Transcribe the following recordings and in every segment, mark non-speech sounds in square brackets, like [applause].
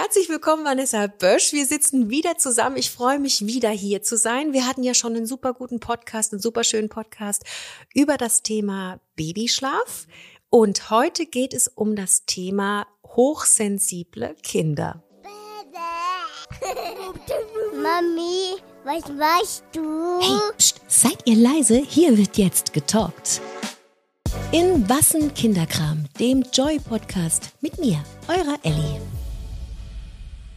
Herzlich willkommen, Vanessa Bösch. Wir sitzen wieder zusammen. Ich freue mich, wieder hier zu sein. Wir hatten ja schon einen super guten Podcast, einen super schönen Podcast über das Thema Babyschlaf. Und heute geht es um das Thema hochsensible Kinder. [laughs] Mami, was machst du? Hey, pst, seid ihr leise? Hier wird jetzt getalkt. In Wassen Kinderkram, dem Joy-Podcast mit mir, eurer Ellie.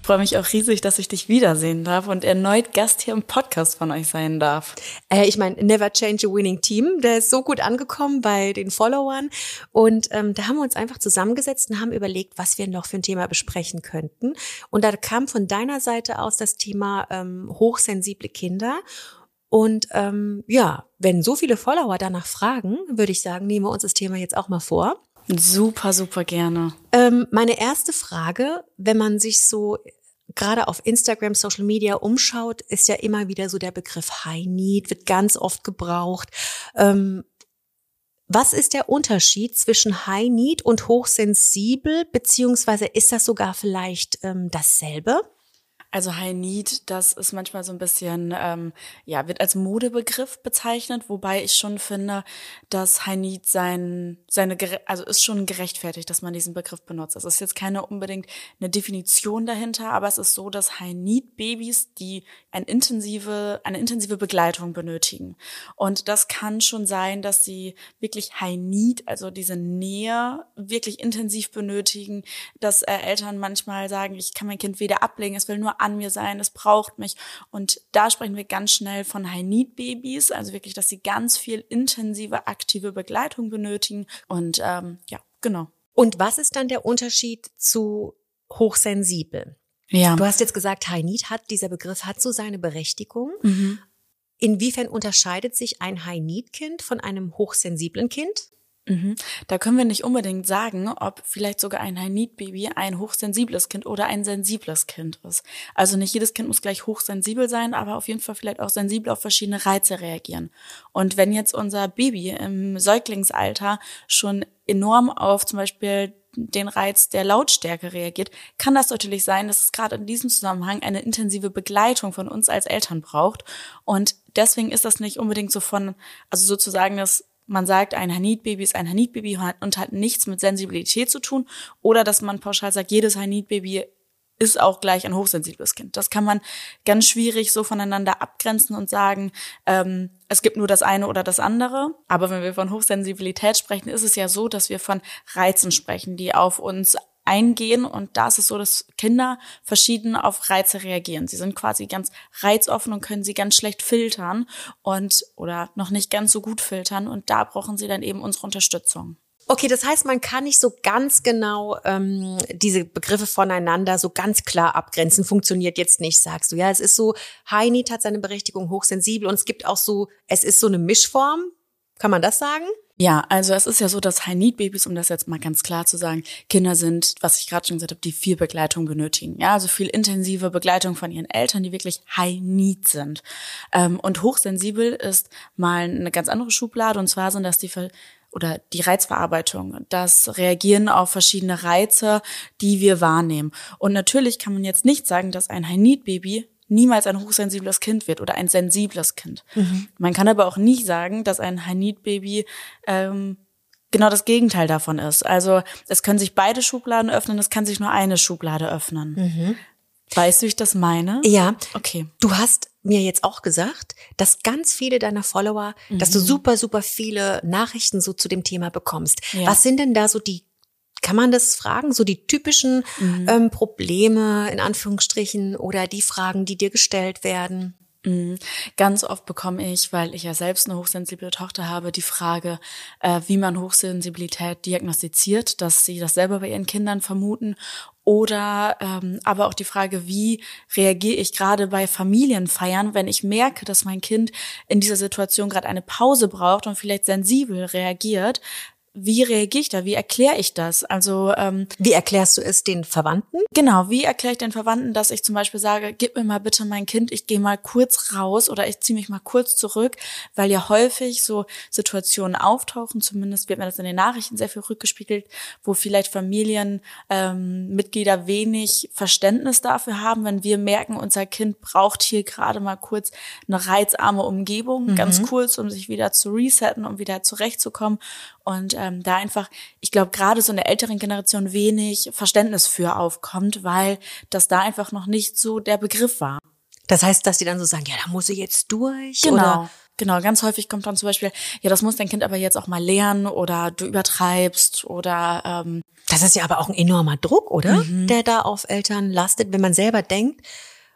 Ich freue mich auch riesig, dass ich dich wiedersehen darf und erneut Gast hier im Podcast von euch sein darf. Äh, ich meine, Never Change a Winning Team, der ist so gut angekommen bei den Followern. Und ähm, da haben wir uns einfach zusammengesetzt und haben überlegt, was wir noch für ein Thema besprechen könnten. Und da kam von deiner Seite aus das Thema ähm, hochsensible Kinder. Und ähm, ja, wenn so viele Follower danach fragen, würde ich sagen, nehmen wir uns das Thema jetzt auch mal vor. Super, super gerne. Ähm, meine erste Frage, wenn man sich so gerade auf Instagram, Social Media umschaut, ist ja immer wieder so der Begriff High Need, wird ganz oft gebraucht. Ähm, was ist der Unterschied zwischen High Need und hochsensibel, beziehungsweise ist das sogar vielleicht ähm, dasselbe? Also High Need, das ist manchmal so ein bisschen, ähm, ja, wird als Modebegriff bezeichnet, wobei ich schon finde, dass High Need sein, seine, also ist schon gerechtfertigt, dass man diesen Begriff benutzt. Es ist jetzt keine unbedingt eine Definition dahinter, aber es ist so, dass High Need Babys, die eine intensive, eine intensive Begleitung benötigen. Und das kann schon sein, dass sie wirklich High Need, also diese Nähe wirklich intensiv benötigen, dass äh, Eltern manchmal sagen, ich kann mein Kind weder ablegen, es will nur an mir sein, es braucht mich. Und da sprechen wir ganz schnell von High-Need-Babys, also wirklich, dass sie ganz viel intensive, aktive Begleitung benötigen. Und ähm, ja, genau. Und was ist dann der Unterschied zu hochsensibel? Ja. Du hast jetzt gesagt, High-Need hat, dieser Begriff hat so seine Berechtigung. Mhm. Inwiefern unterscheidet sich ein High-Need-Kind von einem hochsensiblen Kind? Mhm. Da können wir nicht unbedingt sagen, ob vielleicht sogar ein High-Need-Baby ein hochsensibles Kind oder ein sensibles Kind ist. Also nicht jedes Kind muss gleich hochsensibel sein, aber auf jeden Fall vielleicht auch sensibel auf verschiedene Reize reagieren. Und wenn jetzt unser Baby im Säuglingsalter schon enorm auf zum Beispiel den Reiz der Lautstärke reagiert, kann das natürlich sein, dass es gerade in diesem Zusammenhang eine intensive Begleitung von uns als Eltern braucht. Und deswegen ist das nicht unbedingt so von, also sozusagen das man sagt, ein Hanit-Baby ist ein Hanit-Baby und hat nichts mit Sensibilität zu tun. Oder dass man pauschal sagt, jedes Hanit-Baby ist auch gleich ein hochsensibles Kind. Das kann man ganz schwierig so voneinander abgrenzen und sagen, ähm, es gibt nur das eine oder das andere. Aber wenn wir von Hochsensibilität sprechen, ist es ja so, dass wir von Reizen sprechen, die auf uns eingehen. Und da ist es so, dass Kinder verschieden auf Reize reagieren. Sie sind quasi ganz reizoffen und können sie ganz schlecht filtern und oder noch nicht ganz so gut filtern. Und da brauchen sie dann eben unsere Unterstützung. Okay, das heißt, man kann nicht so ganz genau ähm, diese Begriffe voneinander so ganz klar abgrenzen. Funktioniert jetzt nicht, sagst du. Ja, es ist so, High Need hat seine Berechtigung, hochsensibel und es gibt auch so, es ist so eine Mischform. Kann man das sagen? Ja, also es ist ja so, dass High-Need-Babys, um das jetzt mal ganz klar zu sagen, Kinder sind, was ich gerade schon gesagt habe, die viel Begleitung benötigen. Ja, also viel intensive Begleitung von ihren Eltern, die wirklich High-Need sind. Ähm, und hochsensibel ist mal eine ganz andere Schublade. Und zwar sind das die oder die Reizverarbeitung, das Reagieren auf verschiedene Reize, die wir wahrnehmen. Und natürlich kann man jetzt nicht sagen, dass ein High-Need-Baby niemals ein hochsensibles Kind wird oder ein sensibles Kind. Mhm. Man kann aber auch nicht sagen, dass ein High-Need-Baby ähm, genau das Gegenteil davon ist. Also es können sich beide Schubladen öffnen, es kann sich nur eine Schublade öffnen. Mhm. Weißt du, wie ich das meine? Ja. Okay. Du hast mir jetzt auch gesagt, dass ganz viele deiner Follower, mhm. dass du mhm. super, super viele Nachrichten so zu dem Thema bekommst. Ja. Was sind denn da so die kann man das fragen? So die typischen mhm. ähm, Probleme in Anführungsstrichen oder die Fragen, die dir gestellt werden? Mhm. Ganz oft bekomme ich, weil ich ja selbst eine hochsensible Tochter habe, die Frage, äh, wie man Hochsensibilität diagnostiziert, dass sie das selber bei ihren Kindern vermuten. Oder ähm, aber auch die Frage, wie reagiere ich gerade bei Familienfeiern, wenn ich merke, dass mein Kind in dieser Situation gerade eine Pause braucht und vielleicht sensibel reagiert, wie reagiere ich da? Wie erkläre ich das? Also ähm, wie erklärst du es den Verwandten? Genau, wie erkläre ich den Verwandten, dass ich zum Beispiel sage, gib mir mal bitte mein Kind, ich gehe mal kurz raus oder ich ziehe mich mal kurz zurück, weil ja häufig so Situationen auftauchen, zumindest wird mir das in den Nachrichten sehr viel rückgespiegelt, wo vielleicht Familienmitglieder ähm, wenig Verständnis dafür haben, wenn wir merken, unser Kind braucht hier gerade mal kurz eine reizarme Umgebung, mhm. ganz kurz, um sich wieder zu resetten, um wieder zurechtzukommen. Und ähm, da einfach, ich glaube, gerade so in der älteren Generation wenig Verständnis für aufkommt, weil das da einfach noch nicht so der Begriff war. Das heißt, dass die dann so sagen, ja, da muss ich jetzt durch. Genau. Oder? Genau, ganz häufig kommt dann zum Beispiel, ja, das muss dein Kind aber jetzt auch mal lernen oder du übertreibst oder ähm, Das ist ja aber auch ein enormer Druck, oder? Mhm. Der da auf Eltern lastet, wenn man selber denkt,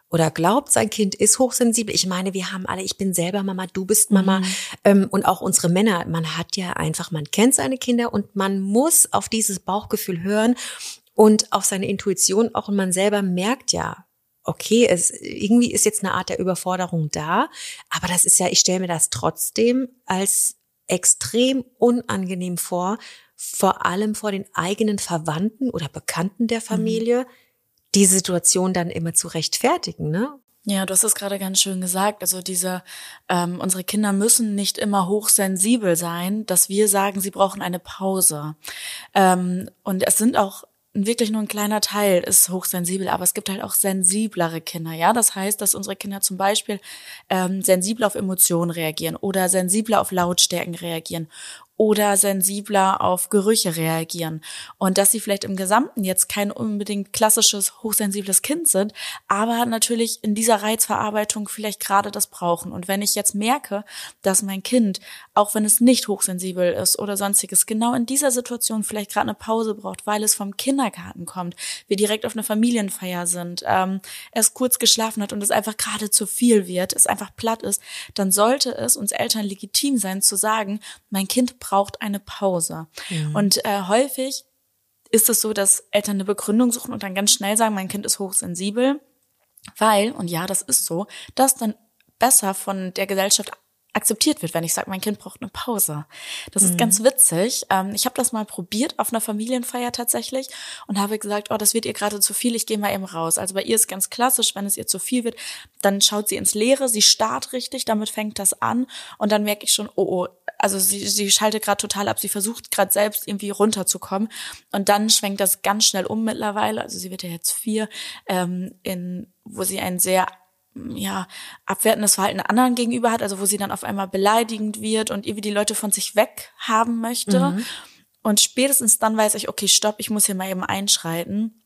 oder glaubt, sein Kind ist hochsensibel. Ich meine, wir haben alle, ich bin selber Mama, du bist Mama mhm. ähm, und auch unsere Männer. Man hat ja einfach, man kennt seine Kinder und man muss auf dieses Bauchgefühl hören und auf seine Intuition auch und man selber merkt ja, okay, es irgendwie ist jetzt eine Art der Überforderung da, aber das ist ja, ich stelle mir das trotzdem als extrem unangenehm vor, vor allem vor den eigenen Verwandten oder Bekannten der mhm. Familie. Mhm die Situation dann immer zu rechtfertigen, ne? Ja, du hast es gerade ganz schön gesagt. Also diese, ähm, unsere Kinder müssen nicht immer hochsensibel sein, dass wir sagen, sie brauchen eine Pause. Ähm, und es sind auch wirklich nur ein kleiner Teil ist hochsensibel, aber es gibt halt auch sensiblere Kinder, ja. Das heißt, dass unsere Kinder zum Beispiel ähm, sensibler auf Emotionen reagieren oder sensibler auf Lautstärken reagieren oder sensibler auf Gerüche reagieren. Und dass sie vielleicht im Gesamten jetzt kein unbedingt klassisches, hochsensibles Kind sind, aber natürlich in dieser Reizverarbeitung vielleicht gerade das brauchen. Und wenn ich jetzt merke, dass mein Kind, auch wenn es nicht hochsensibel ist oder sonstiges, genau in dieser Situation vielleicht gerade eine Pause braucht, weil es vom Kindergarten kommt, wir direkt auf einer Familienfeier sind, ähm, es kurz geschlafen hat und es einfach gerade zu viel wird, es einfach platt ist, dann sollte es uns Eltern legitim sein zu sagen, mein Kind braucht eine Pause. Mhm. Und äh, häufig ist es so, dass Eltern eine Begründung suchen und dann ganz schnell sagen, mein Kind ist hochsensibel, weil, und ja, das ist so, das dann besser von der Gesellschaft akzeptiert wird, wenn ich sage, mein Kind braucht eine Pause. Das mhm. ist ganz witzig. Ähm, ich habe das mal probiert auf einer Familienfeier tatsächlich und habe gesagt, oh, das wird ihr gerade zu viel, ich gehe mal eben raus. Also bei ihr ist ganz klassisch, wenn es ihr zu viel wird, dann schaut sie ins Leere, sie starrt richtig, damit fängt das an und dann merke ich schon, oh, oh, also sie, sie schaltet gerade total ab, sie versucht gerade selbst irgendwie runterzukommen und dann schwenkt das ganz schnell um mittlerweile, also sie wird ja jetzt vier, ähm, in wo sie ein sehr ja, abwertendes Verhalten anderen gegenüber hat, also wo sie dann auf einmal beleidigend wird und irgendwie die Leute von sich weg haben möchte. Mhm. Und spätestens dann weiß ich, okay, stopp, ich muss hier mal eben einschreiten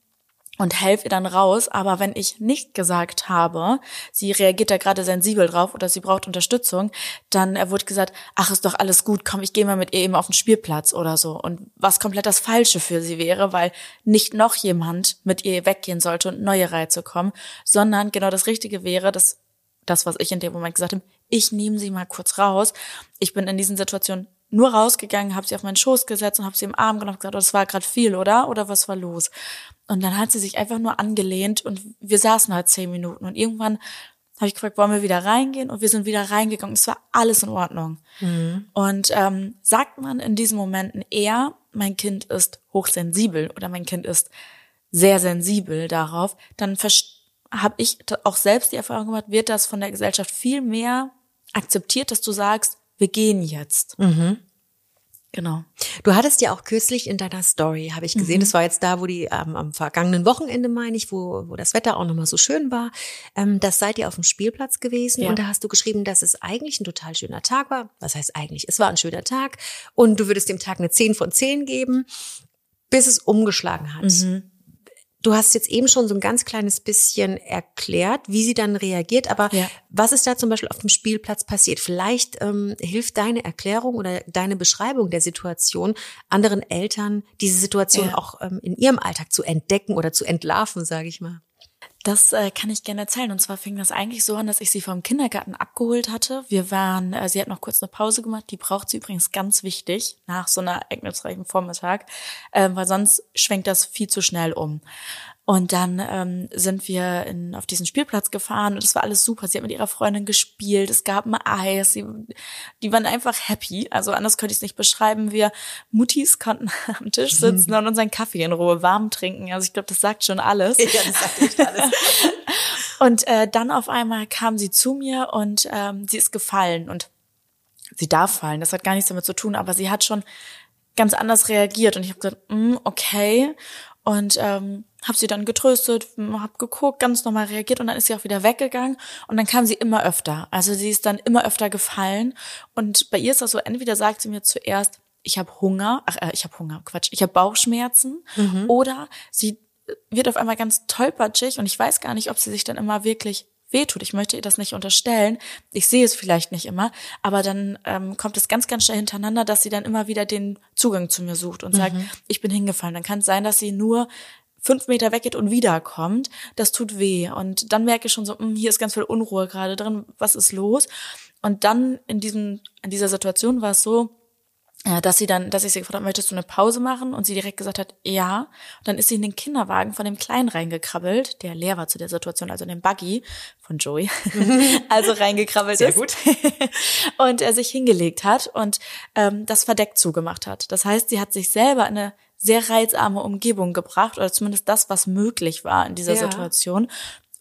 und helfe ihr dann raus. Aber wenn ich nicht gesagt habe, sie reagiert da gerade sensibel drauf oder sie braucht Unterstützung, dann wurde gesagt, ach, ist doch alles gut, komm, ich gehe mal mit ihr eben auf den Spielplatz oder so. Und was komplett das Falsche für sie wäre, weil nicht noch jemand mit ihr weggehen sollte und neue Reize kommen, sondern genau das Richtige wäre, dass das, was ich in dem Moment gesagt habe, ich nehme sie mal kurz raus. Ich bin in diesen Situationen nur rausgegangen, habe sie auf meinen Schoß gesetzt und habe sie im Arm genommen und gesagt, oh, das war gerade viel, oder? Oder was war los? Und dann hat sie sich einfach nur angelehnt und wir saßen halt zehn Minuten und irgendwann habe ich gefragt, wollen wir wieder reingehen? Und wir sind wieder reingegangen. Es war alles in Ordnung. Mhm. Und ähm, sagt man in diesen Momenten eher, mein Kind ist hochsensibel oder mein Kind ist sehr sensibel darauf, dann habe ich auch selbst die Erfahrung gemacht, wird das von der Gesellschaft viel mehr akzeptiert, dass du sagst, wir gehen jetzt. Mhm. Genau. Du hattest ja auch kürzlich in deiner Story, habe ich gesehen, mhm. das war jetzt da, wo die ähm, am vergangenen Wochenende, meine ich, wo, wo das Wetter auch nochmal so schön war. Ähm, das seid ihr auf dem Spielplatz gewesen ja. und da hast du geschrieben, dass es eigentlich ein total schöner Tag war. Was heißt eigentlich? Es war ein schöner Tag und du würdest dem Tag eine 10 von 10 geben, bis es umgeschlagen hat. Mhm. Du hast jetzt eben schon so ein ganz kleines bisschen erklärt, wie sie dann reagiert, aber ja. was ist da zum Beispiel auf dem Spielplatz passiert? Vielleicht ähm, hilft deine Erklärung oder deine Beschreibung der Situation anderen Eltern, diese Situation ja. auch ähm, in ihrem Alltag zu entdecken oder zu entlarven, sage ich mal. Das äh, kann ich gerne erzählen. Und zwar fing das eigentlich so an, dass ich sie vom Kindergarten abgeholt hatte. Wir waren, äh, sie hat noch kurz eine Pause gemacht. Die braucht sie übrigens ganz wichtig nach so einer ereignisreichen Vormittag, äh, weil sonst schwenkt das viel zu schnell um. Und dann ähm, sind wir in, auf diesen Spielplatz gefahren und es war alles super. Sie hat mit ihrer Freundin gespielt, es gab ein Eis, sie, die waren einfach happy. Also anders könnte ich es nicht beschreiben. Wir Muttis konnten [laughs] am Tisch sitzen und unseren Kaffee in Ruhe warm trinken. Also ich glaube, das sagt schon alles. Ja, das sagt echt alles. [laughs] Und äh, dann auf einmal kam sie zu mir und ähm, sie ist gefallen und sie darf fallen. Das hat gar nichts damit zu tun, aber sie hat schon ganz anders reagiert und ich habe gesagt, mm, okay und ähm, habe sie dann getröstet, habe geguckt, ganz normal reagiert und dann ist sie auch wieder weggegangen und dann kam sie immer öfter. Also sie ist dann immer öfter gefallen und bei ihr ist das so, entweder sagt sie mir zuerst, ich habe Hunger, ach äh, ich habe Hunger, Quatsch, ich habe Bauchschmerzen oder sie wird auf einmal ganz tollpatschig und ich weiß gar nicht, ob sie sich dann immer wirklich wehtut. Ich möchte ihr das nicht unterstellen. Ich sehe es vielleicht nicht immer, aber dann ähm, kommt es ganz, ganz schnell hintereinander, dass sie dann immer wieder den Zugang zu mir sucht und sagt, ich bin hingefallen. Dann kann es sein, dass sie nur fünf Meter weggeht und wiederkommt. Das tut weh. Und dann merke ich schon so, hm, hier ist ganz viel Unruhe gerade drin. Was ist los? Und dann in diesem, in dieser Situation war es so, äh, dass sie dann, dass ich sie gefragt habe, möchtest du eine Pause machen? Und sie direkt gesagt hat, ja. Und dann ist sie in den Kinderwagen von dem Kleinen reingekrabbelt, der leer war zu der Situation, also in den Buggy von Joey, [laughs] also reingekrabbelt Sehr ist. gut. [laughs] und er sich hingelegt hat und ähm, das verdeckt zugemacht hat. Das heißt, sie hat sich selber in eine sehr reizarme Umgebung gebracht, oder zumindest das, was möglich war in dieser Ja. Situation,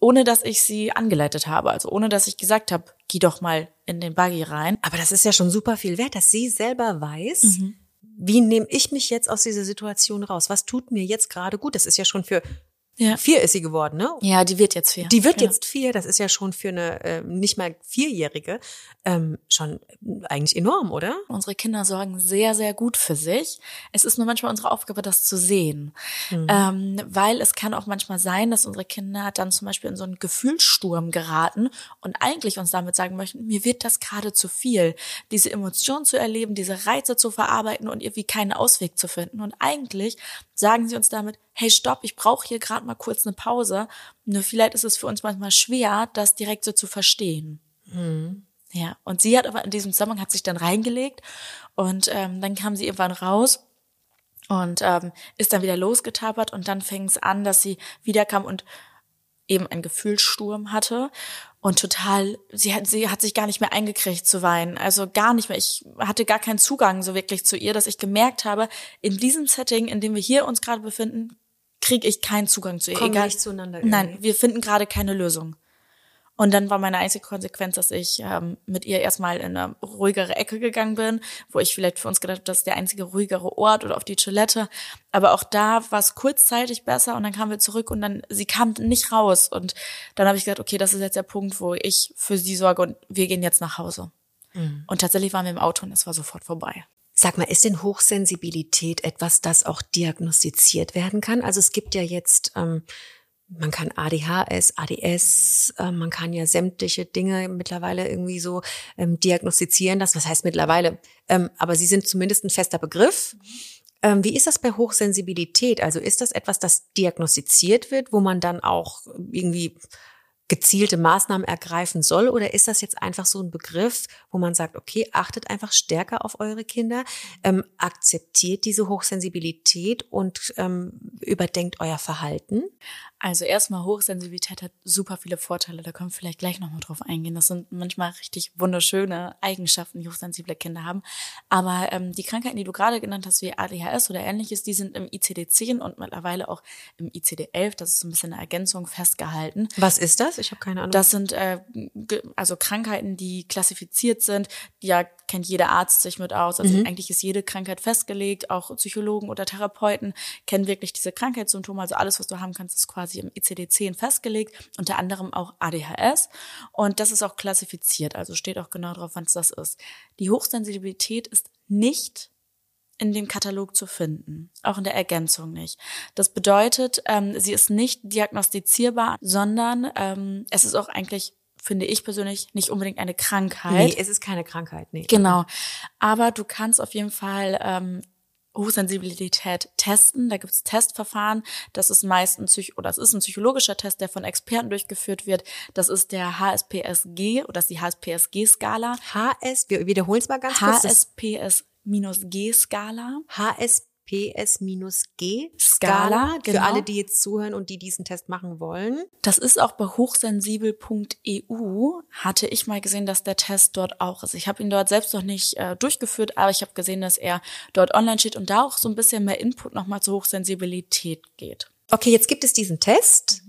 ohne dass ich sie angeleitet habe, also ohne dass ich gesagt habe, geh doch mal in den Buggy rein. Aber das ist ja schon super viel wert, dass sie selber weiß, Mhm. wie nehme ich mich jetzt aus dieser Situation raus? Was tut mir jetzt gerade gut? Das ist ja schon für Ja. vier ist sie geworden, ne? Ja, die wird jetzt vier. Die wird ja. jetzt vier, das ist ja schon für eine äh, nicht mal vierjährige ähm, schon eigentlich enorm, oder? Unsere Kinder sorgen sehr, sehr gut für sich. Es ist nur manchmal unsere Aufgabe, das zu sehen. Mhm. Ähm, weil es kann auch manchmal sein, dass unsere Kinder dann zum Beispiel in so einen Gefühlssturm geraten und eigentlich uns damit sagen möchten, mir wird das gerade zu viel, diese Emotionen zu erleben, diese Reize zu verarbeiten und irgendwie keinen Ausweg zu finden. Und eigentlich sagen sie uns damit, hey, stopp, ich brauche hier gerade mal kurz eine Pause. Nur vielleicht ist es für uns manchmal schwer, das direkt so zu verstehen. Ja, und sie hat aber in diesem Zusammenhang hat sich dann reingelegt und ähm, dann kam sie irgendwann raus und ähm, ist dann wieder losgetapert und dann fing es an, dass sie wiederkam und eben einen Gefühlssturm hatte und total, sie hat, sie hat sich gar nicht mehr eingekriegt zu weinen, also gar nicht mehr. Ich hatte gar keinen Zugang so wirklich zu ihr, dass ich gemerkt habe, in diesem Setting, in dem wir hier uns gerade befinden, kriege ich keinen Zugang zu ihr. Kommen Egal. nicht zueinander Nein, irgendwie. wir finden gerade keine Lösung. Und dann war meine einzige Konsequenz, dass ich ähm, mit ihr erstmal in eine ruhigere Ecke gegangen bin, wo ich vielleicht für uns gedacht habe, das ist der einzige ruhigere Ort oder auf die Toilette. Aber auch da war es kurzzeitig besser und dann kamen wir zurück und dann, sie kam nicht raus. Und dann habe ich gesagt, okay, das ist jetzt der Punkt, wo ich für sie sorge und wir gehen jetzt nach Hause. Und tatsächlich waren wir im Auto und es war sofort vorbei. Sag mal, ist denn Hochsensibilität etwas, das auch diagnostiziert werden kann? Also es gibt ja jetzt, ähm, man kann ADHS, ADS, äh, man kann ja sämtliche Dinge mittlerweile irgendwie so ähm, diagnostizieren. Das, was heißt mittlerweile? Ähm, aber sie sind zumindest ein fester Begriff. Ähm, wie ist das bei Hochsensibilität? Also ist das etwas, das diagnostiziert wird, wo man dann auch irgendwie gezielte Maßnahmen ergreifen soll? Oder ist das jetzt einfach so ein Begriff, wo man sagt, okay, achtet einfach stärker auf eure Kinder, ähm, akzeptiert diese Hochsensibilität und ähm, überdenkt euer Verhalten? Also erstmal Hochsensibilität hat super viele Vorteile, da können wir vielleicht gleich nochmal drauf eingehen. Das sind manchmal richtig wunderschöne Eigenschaften, die hochsensible Kinder haben. Aber ähm, die Krankheiten, die du gerade genannt hast, wie ADHS oder ähnliches, die sind im ICD-10 und mittlerweile auch im ICD-11, das ist so ein bisschen eine Ergänzung, festgehalten. Was ist das? Ich habe keine Ahnung. Das sind äh, also Krankheiten, die klassifiziert sind. Ja, kennt jeder Arzt sich mit aus. Also eigentlich ist jede Krankheit festgelegt. Auch Psychologen oder Therapeuten kennen wirklich diese Krankheitssymptome. Also alles, was du haben kannst, ist quasi im ICD-10 festgelegt. Unter anderem auch ADHS. Und das ist auch klassifiziert. Also steht auch genau drauf, wann es das ist. Die Hochsensibilität ist nicht in dem Katalog zu finden, auch in der Ergänzung nicht. Das bedeutet, ähm, sie ist nicht diagnostizierbar, sondern ähm, es ist auch eigentlich, finde ich persönlich, nicht unbedingt eine Krankheit. nee, es ist keine Krankheit. Nee. Genau. Aber du kannst auf jeden Fall ähm, Hochsensibilität testen. Da gibt es Testverfahren. Das ist meist ein Psych oder das ist ein psychologischer Test, der von Experten durchgeführt wird. Das ist der HSPSG oder das ist die HSPSG-Skala. HS, wir wiederholen es mal ganz kurz. Das HSPS-G-Skala. HSP PS-G Skala, für genau. alle, die jetzt zuhören und die diesen Test machen wollen. Das ist auch bei hochsensibel.eu. Hatte ich mal gesehen, dass der Test dort auch ist. Ich habe ihn dort selbst noch nicht äh, durchgeführt, aber ich habe gesehen, dass er dort online steht und da auch so ein bisschen mehr Input nochmal zur Hochsensibilität geht. Okay, jetzt gibt es diesen Test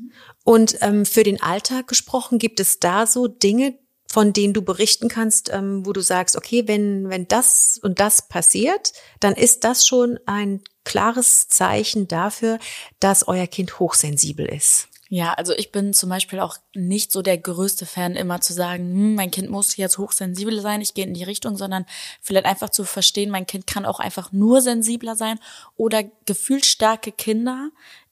und ähm, für den Alltag gesprochen, gibt es da so Dinge, von denen du berichten kannst, ähm, wo du sagst, okay, wenn, wenn das und das passiert, dann ist das schon ein klares Zeichen dafür, dass euer Kind hochsensibel ist. Ja, also ich bin zum Beispiel auch nicht so der größte Fan, immer zu sagen, hm, mein Kind muss jetzt hochsensibel sein, ich gehe in die Richtung, sondern vielleicht einfach zu verstehen, mein Kind kann auch einfach nur sensibler sein oder gefühlsstarke Kinder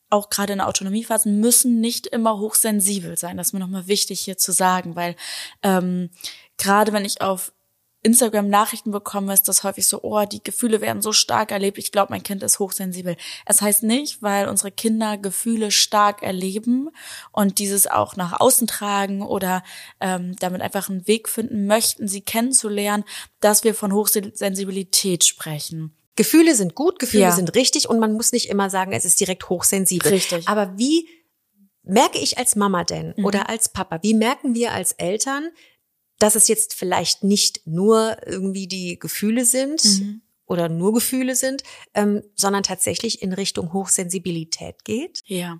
auch gerade in Autonomiephasen müssen nicht immer hochsensibel sein. Das ist mir nochmal wichtig hier zu sagen, weil ähm, gerade wenn ich auf Instagram Nachrichten bekomme, ist das häufig so, oh, die Gefühle werden so stark erlebt, ich glaube, mein Kind ist hochsensibel. Es heißt nicht, weil unsere Kinder Gefühle stark erleben und dieses auch nach außen tragen oder ähm, damit einfach einen Weg finden möchten, sie kennenzulernen, dass wir von Hochsensibilität sprechen. Gefühle sind gut, Gefühle Ja. sind richtig und man muss nicht immer sagen, es ist direkt hochsensibel. Richtig. Aber wie merke ich als Mama denn Mhm. oder als Papa, wie merken wir als Eltern, dass es jetzt vielleicht nicht nur irgendwie die Gefühle sind Mhm. oder nur Gefühle sind, ähm, sondern tatsächlich in Richtung Hochsensibilität geht? Ja,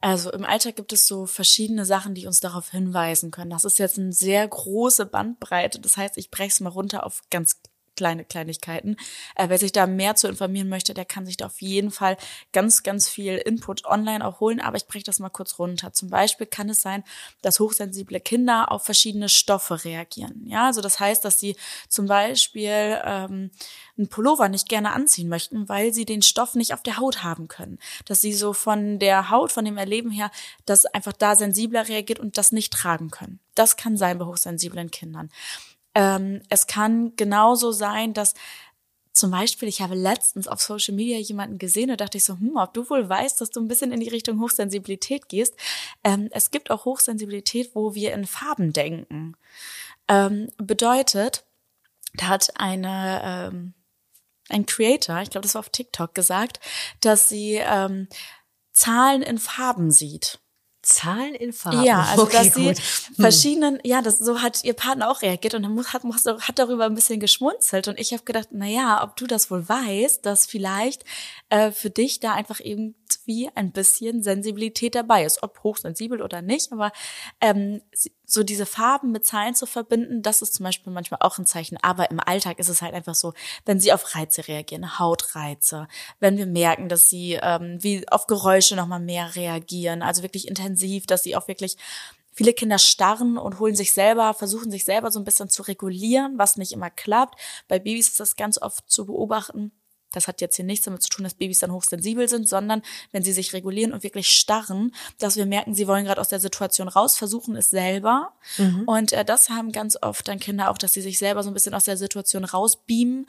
also im Alltag gibt es so verschiedene Sachen, die uns darauf hinweisen können. Das ist jetzt eine sehr große Bandbreite. Das heißt, ich breche es mal runter auf ganz kleine Kleinigkeiten. Äh, wer sich da mehr zu informieren möchte, der kann sich da auf jeden Fall ganz, ganz viel Input online auch holen. Aber ich breche das mal kurz runter. Zum Beispiel kann es sein, dass hochsensible Kinder auf verschiedene Stoffe reagieren. Ja, also das heißt, dass sie zum Beispiel ähm, einen Pullover nicht gerne anziehen möchten, weil sie den Stoff nicht auf der Haut haben können. Dass sie so von der Haut, von dem Erleben her, das einfach da sensibler reagiert und das nicht tragen können. Das kann sein bei hochsensiblen Kindern. Ähm, es kann genauso sein, dass zum Beispiel, ich habe letztens auf Social Media jemanden gesehen und dachte ich so, hm, ob du wohl weißt, dass du ein bisschen in die Richtung Hochsensibilität gehst. Ähm, es gibt auch Hochsensibilität, wo wir in Farben denken. Ähm, bedeutet, da hat eine ähm, ein Creator, ich glaube, das war auf TikTok gesagt, dass sie ähm, Zahlen in Farben sieht. Zahlen in Farben. Ja, [laughs] also okay, dass sie gut. verschiedenen, ja, das so hat ihr Partner auch reagiert und dann hat, hat darüber ein bisschen geschmunzelt und ich habe gedacht, na ja, ob du das wohl weißt, dass vielleicht äh, für dich da einfach irgendwie ein bisschen Sensibilität dabei ist, ob hochsensibel oder nicht, aber ähm, so diese Farben mit Zahlen zu verbinden, das ist zum Beispiel manchmal auch ein Zeichen. Aber im Alltag ist es halt einfach so, wenn sie auf Reize reagieren, Hautreize, wenn wir merken, dass sie ähm, wie auf Geräusche nochmal mehr reagieren, also wirklich intensiv, dass sie auch wirklich Viele Kinder starren und holen sich selber, versuchen sich selber so ein bisschen zu regulieren, was nicht immer klappt. Bei Babys ist das ganz oft zu beobachten. Das hat jetzt hier nichts damit zu tun, dass Babys dann hochsensibel sind, sondern wenn sie sich regulieren und wirklich starren, dass wir merken, sie wollen gerade aus der Situation raus, versuchen es selber. Und äh, das haben ganz oft dann Kinder auch, dass sie sich selber so ein bisschen aus der Situation rausbeamen.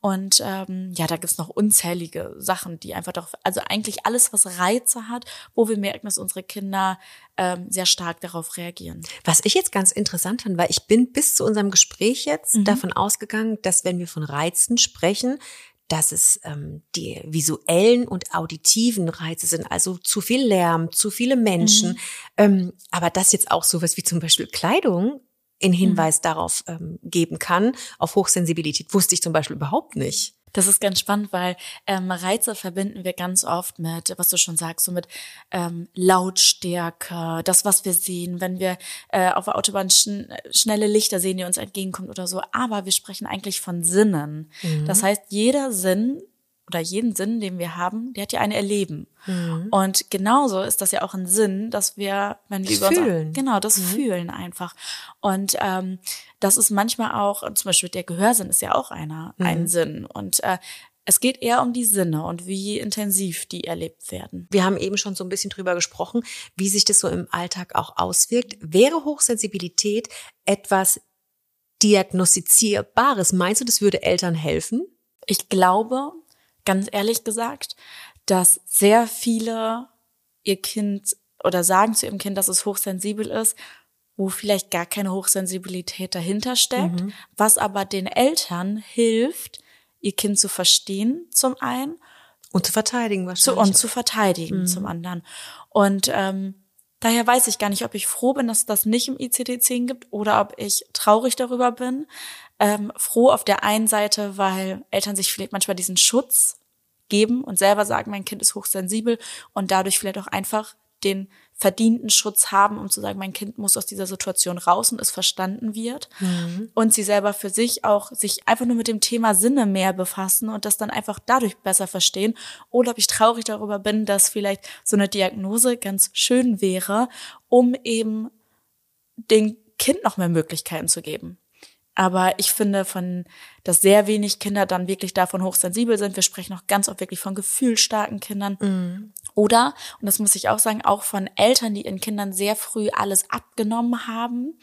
Und ähm, ja, da gibt's noch unzählige Sachen, die einfach doch, also eigentlich alles, was Reize hat, wo wir merken, dass unsere Kinder ähm, sehr stark darauf reagieren. Was ich jetzt ganz interessant fand, weil ich bin bis zu unserem Gespräch jetzt Mhm. davon ausgegangen, dass wenn wir von Reizen sprechen, dass es ähm, die visuellen und auditiven Reize sind, also zu viel Lärm, zu viele Menschen. Mhm. Ähm, aber dass jetzt auch sowas wie zum Beispiel Kleidung in Mhm. Hinweis darauf ähm, geben kann, auf Hochsensibilität, wusste ich zum Beispiel überhaupt nicht. Das ist ganz spannend, weil ähm, Reize verbinden wir ganz oft mit, was du schon sagst, so mit ähm, Lautstärke, das, was wir sehen, wenn wir äh, auf der Autobahn schn schnelle Lichter sehen, die uns entgegenkommen oder so. Aber wir sprechen eigentlich von Sinnen. Das heißt, jeder Sinn oder jeden Sinn, den wir haben, der hat ja ein Erleben. Und genauso ist das ja auch ein Sinn, dass wir, wenn wir Das Fühlen. genau das Fühlen einfach. Und ähm, das ist manchmal auch, zum Beispiel der Gehörsinn ist ja auch einer, ein Sinn. Und äh, es geht eher um die Sinne und wie intensiv die erlebt werden. Wir haben eben schon so ein bisschen drüber gesprochen, wie sich das so im Alltag auch auswirkt. Wäre Hochsensibilität etwas diagnostizierbares? Meinst du, das würde Eltern helfen? Ich glaube, ganz ehrlich gesagt, dass sehr viele ihr Kind oder sagen zu ihrem Kind, dass es hochsensibel ist, wo vielleicht gar keine Hochsensibilität dahinter steckt, was aber den Eltern hilft, ihr Kind zu verstehen zum einen Und zu verteidigen zu, wahrscheinlich. und zu verteidigen zum anderen. Und ähm, daher weiß ich gar nicht, ob ich froh bin, dass es das nicht im ICD-10 gibt oder ob ich traurig darüber bin. Ähm, froh auf der einen Seite, weil Eltern sich vielleicht manchmal diesen Schutz geben und selber sagen, mein Kind ist hochsensibel und dadurch vielleicht auch einfach den verdienten Schutz haben, um zu sagen, mein Kind muss aus dieser Situation raus und es verstanden wird. Und sie selber für sich auch sich einfach nur mit dem Thema Sinne mehr befassen und das dann einfach dadurch besser verstehen. Oder ob ich traurig darüber bin, dass vielleicht so eine Diagnose ganz schön wäre, um eben dem Kind noch mehr Möglichkeiten zu geben. Aber ich finde von, dass sehr wenig Kinder dann wirklich davon hochsensibel sind. Wir sprechen auch ganz oft wirklich von gefühlsstarken Kindern. Oder, und das muss ich auch sagen, auch von Eltern, die ihren Kindern sehr früh alles abgenommen haben,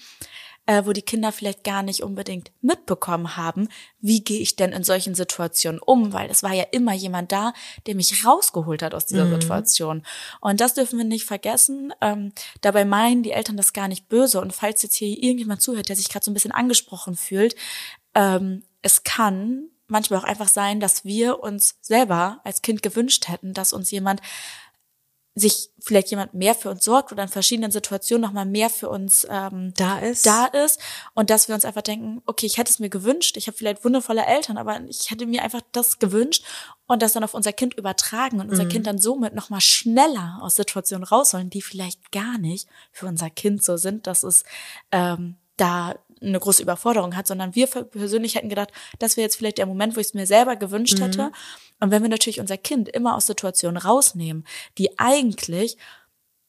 äh, wo die Kinder vielleicht gar nicht unbedingt mitbekommen haben, wie gehe ich denn in solchen Situationen um, weil es war ja immer jemand da, der mich rausgeholt hat aus dieser Situation. Und das dürfen wir nicht vergessen. Ähm, dabei meinen die Eltern das gar nicht böse. Und falls jetzt hier irgendjemand zuhört, der sich gerade so ein bisschen angesprochen fühlt, ähm, es kann manchmal auch einfach sein, dass wir uns selber als Kind gewünscht hätten, dass uns jemand sich vielleicht jemand mehr für uns sorgt oder in verschiedenen Situationen nochmal mehr für uns ähm, Da ist. da ist und dass wir uns einfach denken, okay, ich hätte es mir gewünscht, ich habe vielleicht wundervolle Eltern, aber ich hätte mir einfach das gewünscht und das dann auf unser Kind übertragen und unser Kind dann somit nochmal schneller aus Situationen rausholen, die vielleicht gar nicht für unser Kind so sind, dass es ähm, da eine große Überforderung hat, sondern wir persönlich hätten gedacht, das wäre jetzt vielleicht der Moment, wo ich es mir selber gewünscht hätte. Und wenn wir natürlich unser Kind immer aus Situationen rausnehmen, die eigentlich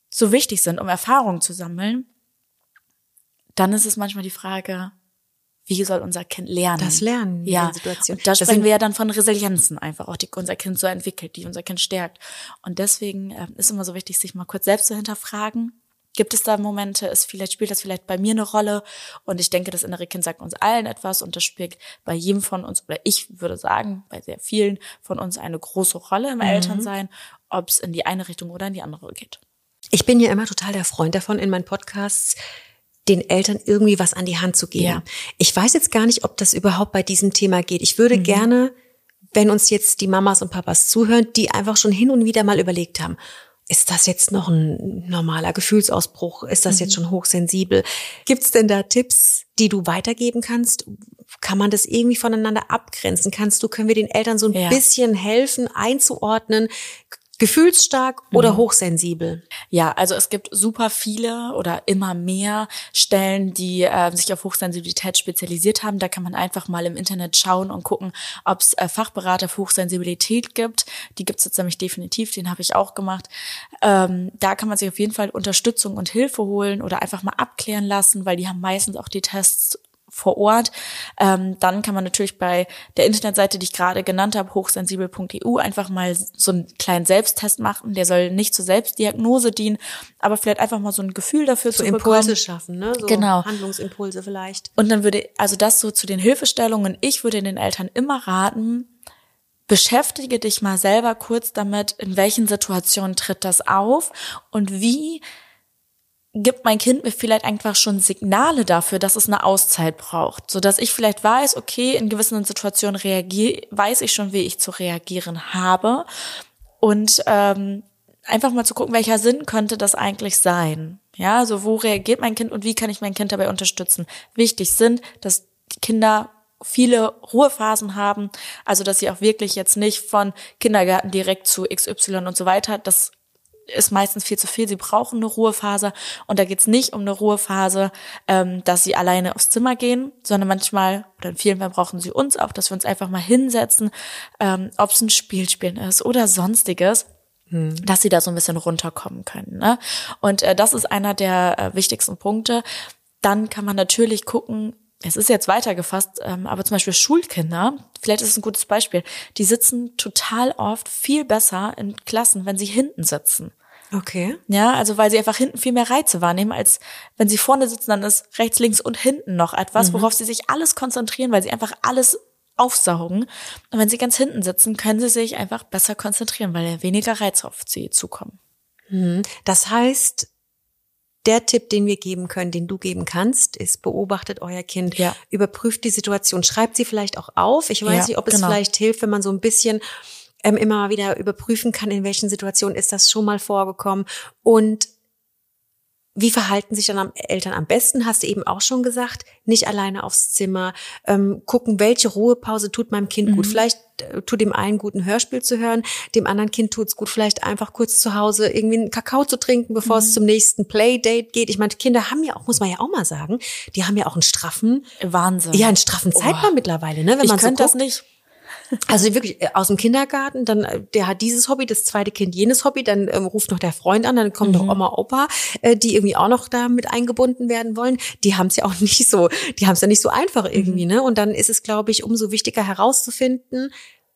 so wichtig sind, um Erfahrungen zu sammeln, dann ist es manchmal die Frage, wie soll unser Kind lernen? Das Lernen in ja. den Situationen. Und da Das sprechen wir ja dann von Resilienzen einfach, auch die unser Kind so entwickelt, die unser Kind stärkt. Und deswegen äh, ist immer so wichtig, sich mal kurz selbst zu hinterfragen. Gibt es da Momente, ist vielleicht, spielt das vielleicht bei mir eine Rolle? Und ich denke, das innere Kind sagt uns allen etwas und das spielt bei jedem von uns, oder ich würde sagen, bei sehr vielen von uns eine große Rolle Mhm. im Elternsein, ob es in die eine Richtung oder in die andere geht. Ich bin ja immer total der Freund davon, in meinen Podcasts den Eltern irgendwie was an die Hand zu geben. Ja. Ich weiß jetzt gar nicht, ob das überhaupt bei diesem Thema geht. Ich würde gerne, wenn uns jetzt die Mamas und Papas zuhören, die einfach schon hin und wieder mal überlegt haben, ist das jetzt noch ein normaler Gefühlsausbruch? Ist das jetzt schon hochsensibel? Gibt's denn da Tipps, die du weitergeben kannst? Kann man das irgendwie voneinander abgrenzen? Kannst du, können wir den Eltern so ein Ja. bisschen helfen, einzuordnen? Gefühlsstark oder Mhm. hochsensibel? Ja, also es gibt super viele oder immer mehr Stellen, die äh, sich auf Hochsensibilität spezialisiert haben. Da kann man einfach mal im Internet schauen und gucken, ob es äh, Fachberater für Hochsensibilität gibt. Die gibt es jetzt nämlich definitiv, den habe ich auch gemacht. Ähm, da kann man sich auf jeden Fall Unterstützung und Hilfe holen oder einfach mal abklären lassen, weil die haben meistens auch die Tests vor Ort. Ähm, dann kann man natürlich bei der Internetseite, die ich gerade genannt habe, hochsensibel.eu, einfach mal so einen kleinen Selbsttest machen. Der soll nicht zur Selbstdiagnose dienen, aber vielleicht einfach mal so ein Gefühl dafür so zu Impulse bekommen. schaffen, ne? So Genau. Handlungsimpulse vielleicht. Und dann würde, also das so zu den Hilfestellungen. Ich würde den Eltern immer raten, beschäftige dich mal selber kurz damit, in welchen Situationen tritt das auf und wie gibt mein Kind mir vielleicht einfach schon Signale dafür, dass es eine Auszeit braucht, so dass ich vielleicht weiß, okay, in gewissen Situationen reagiere, weiß ich schon, wie ich zu reagieren habe und ähm, einfach mal zu gucken, welcher Sinn könnte das eigentlich sein? Ja, also wo reagiert mein Kind und wie kann ich mein Kind dabei unterstützen? Wichtig sind, dass die Kinder viele Ruhephasen haben, also dass sie auch wirklich jetzt nicht von Kindergarten direkt zu XY und so weiter, das ist meistens viel zu viel. Sie brauchen eine Ruhephase und da geht's nicht um eine Ruhephase, ähm, dass sie alleine aufs Zimmer gehen, sondern manchmal oder in vielen Fällen brauchen sie uns auch, dass wir uns einfach mal hinsetzen, ähm, ob es ein Spielspielen ist oder sonstiges dass sie da so ein bisschen runterkommen können. Ne? Und äh, das ist einer der äh, wichtigsten Punkte. Dann kann man natürlich gucken, es ist jetzt weitergefasst, ähm, aber zum Beispiel Schulkinder, vielleicht ist es ein gutes Beispiel, die sitzen total oft viel besser in Klassen, wenn sie hinten sitzen. Okay. Ja, also weil sie einfach hinten viel mehr Reize wahrnehmen, als wenn sie vorne sitzen, dann ist rechts, links und hinten noch etwas, worauf sie sich alles konzentrieren, weil sie einfach alles aufsaugen. Und wenn sie ganz hinten sitzen, können sie sich einfach besser konzentrieren, weil ja weniger Reize auf sie zukommen. Das heißt, der Tipp, den wir geben können, den du geben kannst, ist, beobachtet euer Kind, Ja. überprüft die Situation, schreibt sie vielleicht auch auf. Ich weiß Ja, nicht, ob es genau. vielleicht hilft, wenn man so ein bisschen ähm, immer wieder überprüfen kann, in welchen Situationen ist das schon mal vorgekommen und wie verhalten sich dann am Eltern am besten? Hast du eben auch schon gesagt. Nicht alleine aufs Zimmer. Ähm, gucken, welche Ruhepause tut meinem Kind mhm. gut. Vielleicht äh, tut dem einen gut ein Hörspiel zu hören, dem anderen Kind tut's gut, vielleicht einfach kurz zu Hause irgendwie einen Kakao zu trinken, bevor mhm. es zum nächsten Playdate geht. Ich meine, Kinder haben ja auch, muss man ja auch mal sagen, die haben ja auch einen straffen Wahnsinn. Ja, einen straffen Zeitplan oh. mittlerweile, ne? Wenn ich man so guckt, das nicht. Also wirklich äh, aus dem Kindergarten, dann äh, der hat dieses Hobby, das zweite Kind jenes Hobby, dann ähm, ruft noch der Freund an, dann kommen mhm. noch Oma, Opa, äh, die irgendwie auch noch da mit eingebunden werden wollen. Die haben es ja auch [laughs] nicht so, die haben es ja nicht so einfach irgendwie, mhm. ne? Und dann ist es, glaube ich, umso wichtiger herauszufinden,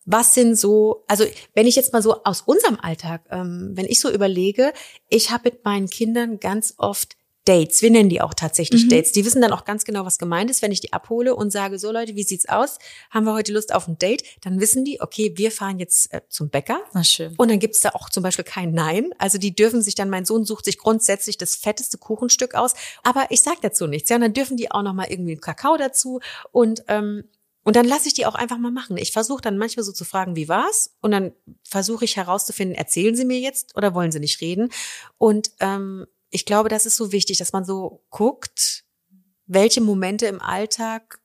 was sind so, also wenn ich jetzt mal so aus unserem Alltag, ähm, wenn ich so überlege, ich habe mit meinen Kindern ganz oft Dates. Wir nennen die auch tatsächlich mhm. Dates. Die wissen dann auch ganz genau, was gemeint ist, wenn ich die abhole und sage, so Leute, wie sieht's aus? Haben wir heute Lust auf ein Date? Dann wissen die, okay, wir fahren jetzt äh, zum Bäcker. Na schön. Und dann gibt's da auch zum Beispiel kein Nein. Also die dürfen sich dann, mein Sohn sucht sich grundsätzlich das fetteste Kuchenstück aus. Aber ich sag dazu nichts. Ja, und dann dürfen die auch noch mal irgendwie einen Kakao dazu und ähm, und dann lasse ich die auch einfach mal machen. Ich versuche dann manchmal so zu fragen, wie war's? Und dann versuche ich herauszufinden, erzählen sie mir jetzt oder wollen sie nicht reden? Und ähm, ich glaube, das ist so wichtig, dass man so guckt, welche Momente im Alltag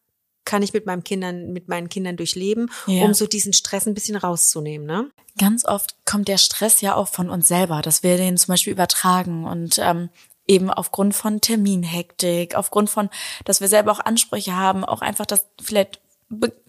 kann ich mit meinen Kindern, mit meinen Kindern durchleben, ja. um so diesen Stress ein bisschen rauszunehmen, ne? Ganz oft kommt der Stress ja auch von uns selber, dass wir den zum Beispiel übertragen und ähm, eben aufgrund von Terminhektik, aufgrund von, dass wir selber auch Ansprüche haben, auch einfach, dass vielleicht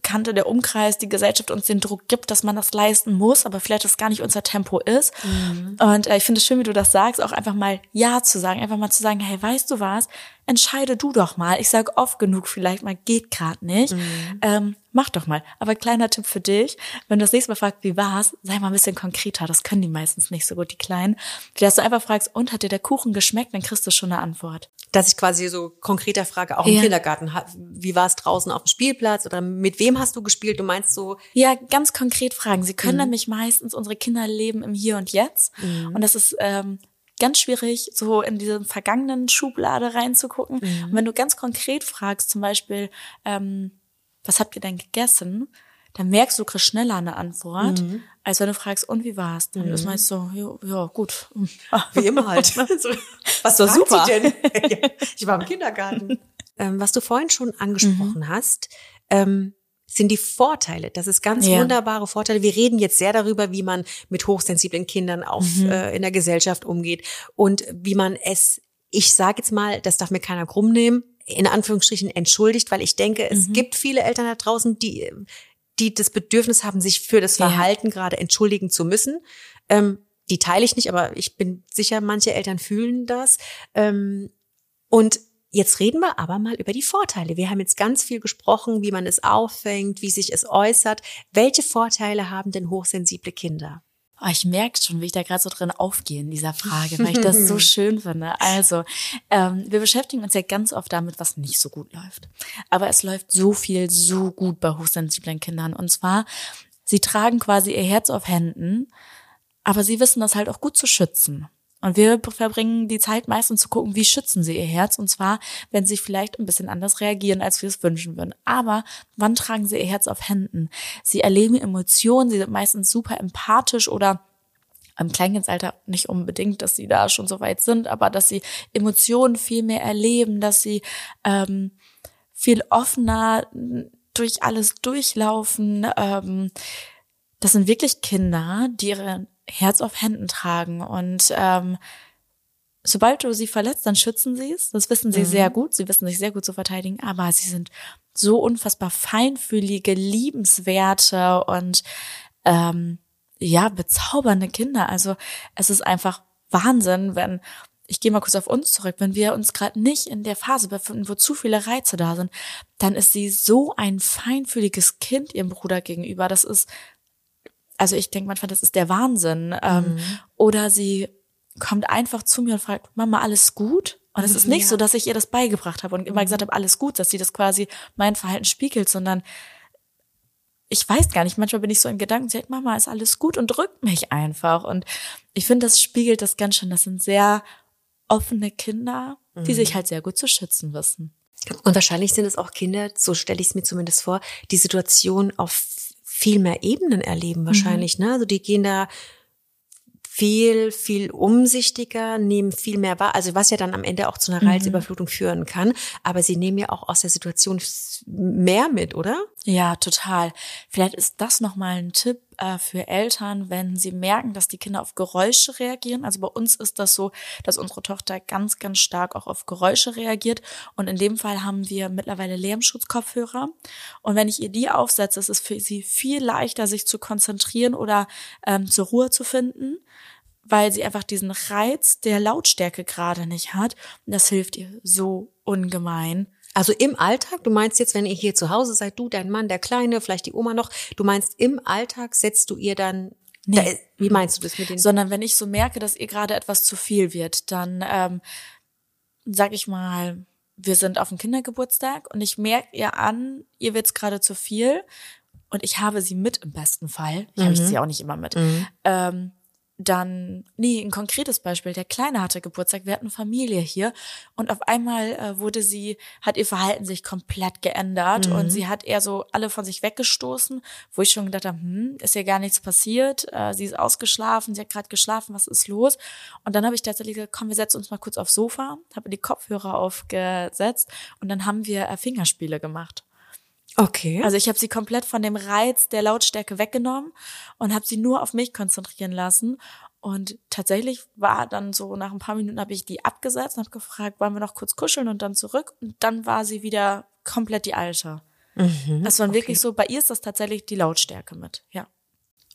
Bekannte, der Umkreis, die Gesellschaft uns den Druck gibt, dass man das leisten muss, aber vielleicht das gar nicht unser Tempo ist. Mhm. Und äh, ich finde es schön, wie du das sagst, auch einfach mal Ja zu sagen, einfach mal zu sagen, hey, weißt du was, entscheide du doch mal. Ich sage oft genug vielleicht mal, geht gerade nicht. Mhm. Ähm, mach doch mal. Aber kleiner Tipp für dich, wenn du das nächste Mal fragst, wie war's, sei mal ein bisschen konkreter. Das können die meistens nicht so gut, die Kleinen. Dass du einfach fragst, und hat dir der Kuchen geschmeckt, dann kriegst du schon eine Antwort. Dass ich quasi so konkreter frage, auch im ja. Kindergarten, wie war es draußen auf dem Spielplatz oder mit wem hast du gespielt? Du meinst so? Ja, ganz konkret fragen. Sie können mhm. nämlich meistens, unsere Kinder leben im Hier und Jetzt. Mhm. Und das ist ähm, ganz schwierig, so in diese vergangenen Schublade reinzugucken. Mhm. Und wenn du ganz konkret fragst, zum Beispiel, ähm, was habt ihr denn gegessen? Dann merkst du, du kriegst schneller eine Antwort, mhm. als wenn du fragst, und wie war's? Dann mhm. ist meist so, ja, ja gut. [laughs] Wie immer halt. [laughs] was war super. Denn? [laughs] ich war im Kindergarten. Ähm, was du vorhin schon angesprochen mhm. hast, ähm, sind die Vorteile. Das ist ganz ja. wunderbare Vorteile. Wir reden jetzt sehr darüber, wie man mit hochsensiblen Kindern auf, mhm. äh, in der Gesellschaft umgeht und wie man es, ich sage jetzt mal, das darf mir keiner krumm nehmen, in Anführungsstrichen entschuldigt, weil ich denke, es mhm. gibt viele Eltern da draußen, die, die das Bedürfnis haben, sich für das Verhalten ja. gerade entschuldigen zu müssen. Ähm, die teile ich nicht, aber ich bin sicher, manche Eltern fühlen das. Ähm, und Jetzt reden wir aber mal über die Vorteile. Wir haben jetzt ganz viel gesprochen, wie man es auffängt, wie sich es äußert. Welche Vorteile haben denn hochsensible Kinder? Oh, ich merke schon, wie ich da gerade so drin aufgehe in dieser Frage, weil ich das so [laughs] schön finde. Also, ähm, wir beschäftigen uns ja ganz oft damit, was nicht so gut läuft. Aber es läuft so viel so gut bei hochsensiblen Kindern. Und zwar, sie tragen quasi ihr Herz auf Händen, aber sie wissen das halt auch gut zu schützen. Und wir verbringen die Zeit meistens zu gucken, wie schützen sie ihr Herz. Und zwar, wenn sie vielleicht ein bisschen anders reagieren, als wir es wünschen würden. Aber wann tragen sie ihr Herz auf Händen? Sie erleben Emotionen, sie sind meistens super empathisch oder im Kleinkindsalter nicht unbedingt, dass sie da schon so weit sind, aber dass sie Emotionen viel mehr erleben, dass sie ähm, viel offener durch alles durchlaufen. Ähm, das sind wirklich Kinder, die ihre Herz auf Händen tragen und ähm, sobald du sie verletzt, dann schützen sie es. Das wissen sie mhm. sehr gut. Sie wissen sich sehr gut zu verteidigen, aber sie sind so unfassbar feinfühlige, liebenswerte und ähm, ja, bezaubernde Kinder. Also es ist einfach Wahnsinn, wenn ich gehe mal kurz auf uns zurück, wenn wir uns gerade nicht in der Phase befinden, wo zu viele Reize da sind, dann ist sie so ein feinfühliges Kind ihrem Bruder gegenüber. Das ist also ich denke manchmal, das ist der Wahnsinn. Ähm, mhm. oder sie kommt einfach zu mir und fragt, Mama, alles gut? Und es ist nicht ja. so, dass ich ihr das beigebracht habe und immer mhm. gesagt habe, alles gut, dass sie das quasi mein Verhalten spiegelt, sondern ich weiß gar nicht, manchmal bin ich so in Gedanken, sie sagt, Mama, ist alles gut und drückt mich einfach. Und ich finde, das spiegelt das ganz schön. Das sind sehr offene Kinder, die mhm. sich halt sehr gut zu schützen wissen. Und wahrscheinlich sind es auch Kinder, so stelle ich es mir zumindest vor, die Situation auf viel mehr Ebenen erleben wahrscheinlich, ne? Also die gehen da viel, viel umsichtiger, nehmen viel mehr wahr, also was ja dann am Ende auch zu einer Reizüberflutung führen kann. Aber sie nehmen ja auch aus der Situation mehr mit, oder? Ja, total. Vielleicht ist das nochmal ein Tipp äh, für Eltern, wenn sie merken, dass die Kinder auf Geräusche reagieren. Also bei uns ist das so, dass unsere Tochter ganz, ganz stark auch auf Geräusche reagiert. Und in dem Fall haben wir mittlerweile Lärmschutzkopfhörer. Und wenn ich ihr die aufsetze, ist es für sie viel leichter, sich zu konzentrieren oder ähm, zur Ruhe zu finden weil sie einfach diesen Reiz der Lautstärke gerade nicht hat. Und das hilft ihr so ungemein. Also im Alltag, du meinst jetzt, wenn ihr hier zu Hause seid, du, dein Mann, der Kleine, vielleicht die Oma noch, du meinst im Alltag setzt du ihr dann, Nee. da, wie meinst du das mit den? Sondern wenn ich so merke, dass ihr gerade etwas zu viel wird, dann ähm, sag ich mal, wir sind auf dem Kindergeburtstag und ich merke ihr an, ihr wird's gerade zu viel und ich habe sie mit im besten Fall. Ich habe ich sie auch nicht immer mit. Ähm, dann, nee, ein konkretes Beispiel. Der Kleine hatte Geburtstag, wir hatten Familie hier und auf einmal äh, wurde sie, hat ihr Verhalten sich komplett geändert und sie hat eher so alle von sich weggestoßen, wo ich schon gedacht habe, hm, ist ihr gar nichts passiert, äh, sie ist ausgeschlafen, sie hat gerade geschlafen, was ist los? Und dann habe ich tatsächlich gesagt, komm, wir setzen uns mal kurz aufs Sofa, habe die Kopfhörer aufgesetzt und dann haben wir äh, Fingerspiele gemacht. Okay. Also ich habe sie komplett von dem Reiz der Lautstärke weggenommen und habe sie nur auf mich konzentrieren lassen. Und tatsächlich war dann so, nach ein paar Minuten habe ich die abgesetzt und habe gefragt, wollen wir noch kurz kuscheln und dann zurück? Und dann war sie wieder komplett die Alte. Das war wirklich so, bei ihr ist das tatsächlich die Lautstärke mit, ja.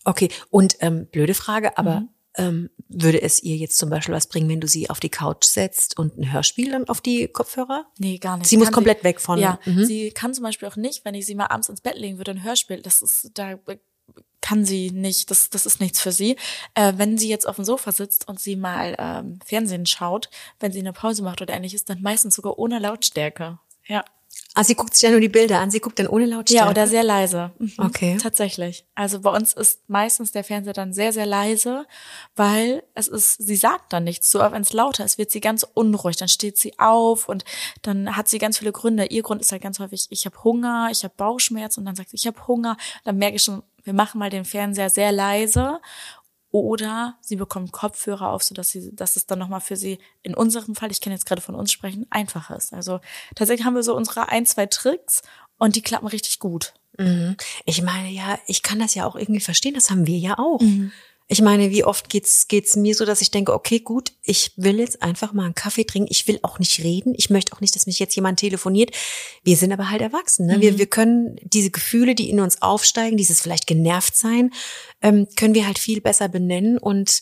Okay, und ähm, blöde Frage, aber Mhm. Ähm, würde es ihr jetzt zum Beispiel was bringen, wenn du sie auf die Couch setzt und ein Hörspiel dann auf die Kopfhörer? Nee, gar nicht. Sie muss Kann komplett weg von- Ja, Mhm. sie kann zum Beispiel auch nicht, wenn ich sie mal abends ins Bett legen würde, ein Hörspiel, das ist, da kann sie nicht, das, das ist nichts für sie. Äh, wenn sie jetzt auf dem Sofa sitzt und sie mal ähm, Fernsehen schaut, wenn sie eine Pause macht oder ähnliches, dann meistens sogar ohne Lautstärke. Ja. Ah, sie guckt sich ja nur die Bilder an, sie guckt dann ohne Lautstärke. Ja, oder sehr leise. Mhm. Okay. Tatsächlich. Also bei uns ist meistens der Fernseher dann sehr, sehr leise, weil es ist, sie sagt dann nichts. So, aber wenn es lauter ist, wird sie ganz unruhig. Dann steht sie auf und dann hat sie ganz viele Gründe. Ihr Grund ist halt ganz häufig, ich habe Hunger, ich habe Bauchschmerz und dann sagt sie, ich habe Hunger. Dann merke ich schon, wir machen mal den Fernseher sehr leise. Oder sie bekommt Kopfhörer auf, sodass sie, dass es dann nochmal für sie in unserem Fall, ich kann jetzt gerade von uns sprechen, einfacher ist. Also tatsächlich haben wir so unsere ein, zwei Tricks und die klappen richtig gut. Mhm. Ich meine, ja, ich kann das ja auch irgendwie verstehen, das haben wir ja auch. Mhm. Ich meine, wie oft geht's geht's mir so, dass ich denke, okay, gut, ich will jetzt einfach mal einen Kaffee trinken. Ich will auch nicht reden. Ich möchte auch nicht, dass mich jetzt jemand telefoniert. Wir sind aber halt erwachsen. Ne? Mhm. Wir, wir können diese Gefühle, die in uns aufsteigen, dieses vielleicht genervt sein, ähm, können wir halt viel besser benennen und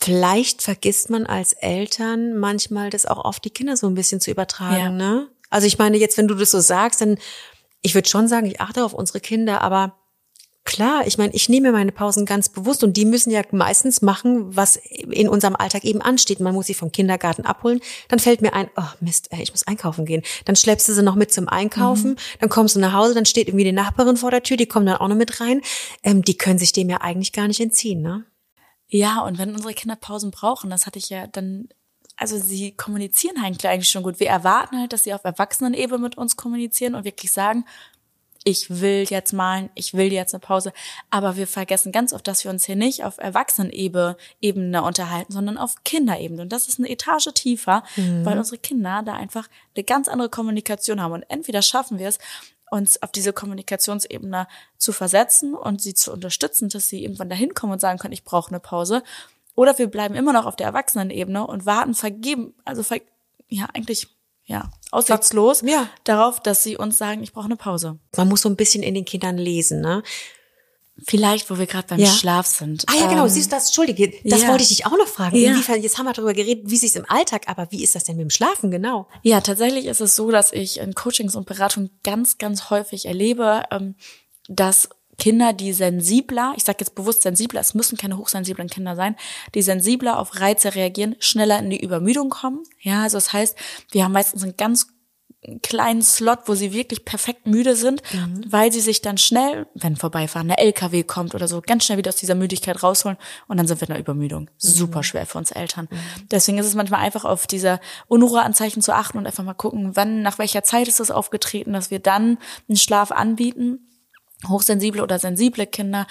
vielleicht vergisst man als Eltern manchmal das auch auf die Kinder so ein bisschen zu übertragen. Ja. Ne? Also ich meine, jetzt, wenn du das so sagst, dann ich würde schon sagen, ich achte auf unsere Kinder, aber klar, ich meine, ich nehme meine Pausen ganz bewusst und die müssen ja meistens machen, was in unserem Alltag eben ansteht. Man muss sie vom Kindergarten abholen, dann fällt mir ein, oh Mist, ey, ich muss einkaufen gehen. Dann schleppst du sie noch mit zum Einkaufen, dann kommst du nach Hause, dann steht irgendwie die Nachbarin vor der Tür, die kommen dann auch noch mit rein. Ähm, die können sich dem ja eigentlich gar nicht entziehen, ne? Ja, und wenn unsere Kinder Pausen brauchen, das hatte ich ja dann, also sie kommunizieren eigentlich schon gut. Wir erwarten halt, dass sie auf Erwachsenenebene mit uns kommunizieren und wirklich sagen, ich will jetzt malen, ich will jetzt eine Pause. Aber wir vergessen ganz oft, dass wir uns hier nicht auf Erwachsenenebene Ebene unterhalten, sondern auf Kinderebene. Und das ist eine Etage tiefer, weil unsere Kinder da einfach eine ganz andere Kommunikation haben. Und entweder schaffen wir es, uns auf diese Kommunikationsebene zu versetzen und sie zu unterstützen, dass sie irgendwann dahin kommen und sagen können, ich brauche eine Pause. Oder wir bleiben immer noch auf der Erwachsenenebene und warten vergeben, also ver ja, eigentlich ja, aussichtslos Ja. darauf, dass sie uns sagen, ich brauche eine Pause. Man muss so ein bisschen in den Kindern lesen, ne? Vielleicht, wo wir gerade beim Ja. Schlaf sind. Ah ja, genau, Ähm, siehst du das, Entschuldige, das ja. wollte ich dich auch noch fragen. Ja. Inwiefern, jetzt haben wir darüber geredet, wie es sich im Alltag, aber wie ist das denn mit dem Schlafen genau? Ja, tatsächlich ist es so, dass ich in Coachings und Beratungen ganz, ganz häufig erlebe, ähm, dass Kinder, die sensibler, ich sage jetzt bewusst sensibler, es müssen keine hochsensiblen Kinder sein, die sensibler auf Reize reagieren, schneller in die Übermüdung kommen. Ja, also das heißt, wir haben meistens einen ganz kleinen Slot, wo sie wirklich perfekt müde sind, weil sie sich dann schnell, wenn vorbeifahren, eine LKW kommt oder so, ganz schnell wieder aus dieser Müdigkeit rausholen und dann sind wir in der Übermüdung. Super schwer für uns Eltern. Deswegen ist es manchmal einfach auf diese Unruheanzeichen zu achten und einfach mal gucken, wann, nach welcher Zeit ist das aufgetreten, dass wir dann einen Schlaf anbieten. Hochsensible oder sensible Kinder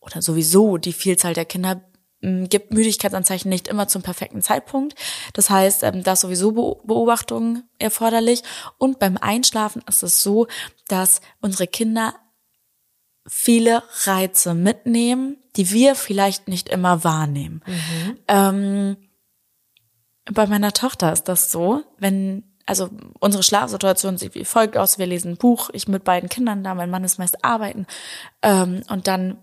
oder sowieso die Vielzahl der Kinder ähm, gibt Müdigkeitsanzeichen nicht immer zum perfekten Zeitpunkt. Das heißt, ähm, da ist sowieso Beobachtung erforderlich. Und beim Einschlafen ist es so, dass unsere Kinder viele Reize mitnehmen, die wir vielleicht nicht immer wahrnehmen. Mhm. Ähm, bei meiner Tochter ist das so, wenn also unsere Schlafsituation sieht wie folgt aus. Wir lesen ein Buch, ich mit beiden Kindern da, mein Mann ist meist arbeiten. Ähm, und dann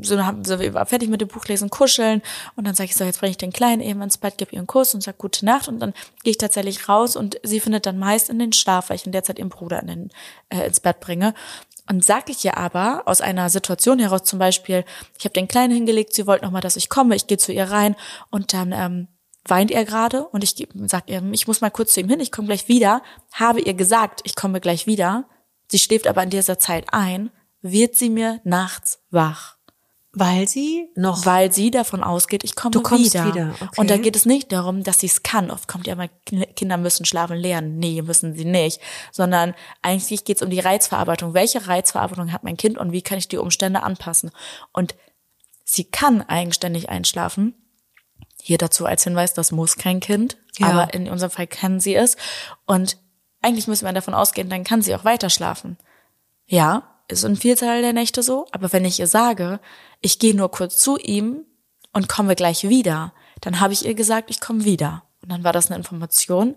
so, haben, so wir war fertig mit dem Buchlesen, kuscheln und dann sage ich so, jetzt bringe ich den Kleinen eben ins Bett, gebe ihr einen Kuss und sage gute Nacht und dann gehe ich tatsächlich raus und sie findet dann meist in den Schlaf, weil ich in der Zeit ihren Bruder in den, äh, ins Bett bringe. Und sage ich ihr aber aus einer Situation heraus zum Beispiel, ich habe den Kleinen hingelegt, sie wollte noch mal, dass ich komme, ich gehe zu ihr rein und dann ähm, weint er gerade und ich sag ihr, ich muss mal kurz zu ihm hin, ich komme gleich wieder, habe ihr gesagt, ich komme gleich wieder. Sie schläft aber in dieser Zeit ein, wird sie mir nachts wach. Weil sie noch. Weil sie davon ausgeht, ich komme du kommst wieder. wieder. Okay. Und da geht es nicht darum, dass sie es kann. Oft kommt ja mal, Kinder müssen schlafen lernen. Nee, müssen sie nicht. Sondern eigentlich geht es um die Reizverarbeitung. Welche Reizverarbeitung hat mein Kind und wie kann ich die Umstände anpassen? Und sie kann eigenständig einschlafen. Hier dazu als Hinweis, das muss kein Kind. Ja. Aber in unserem Fall kann sie es. Und eigentlich müssen wir davon ausgehen, dann kann sie auch weiter schlafen. Ja, ist in Vielzahl der Nächte so, aber wenn ich ihr sage, ich gehe nur kurz zu ihm und komme gleich wieder, dann habe ich ihr gesagt, ich komme wieder. Und dann war das eine Information,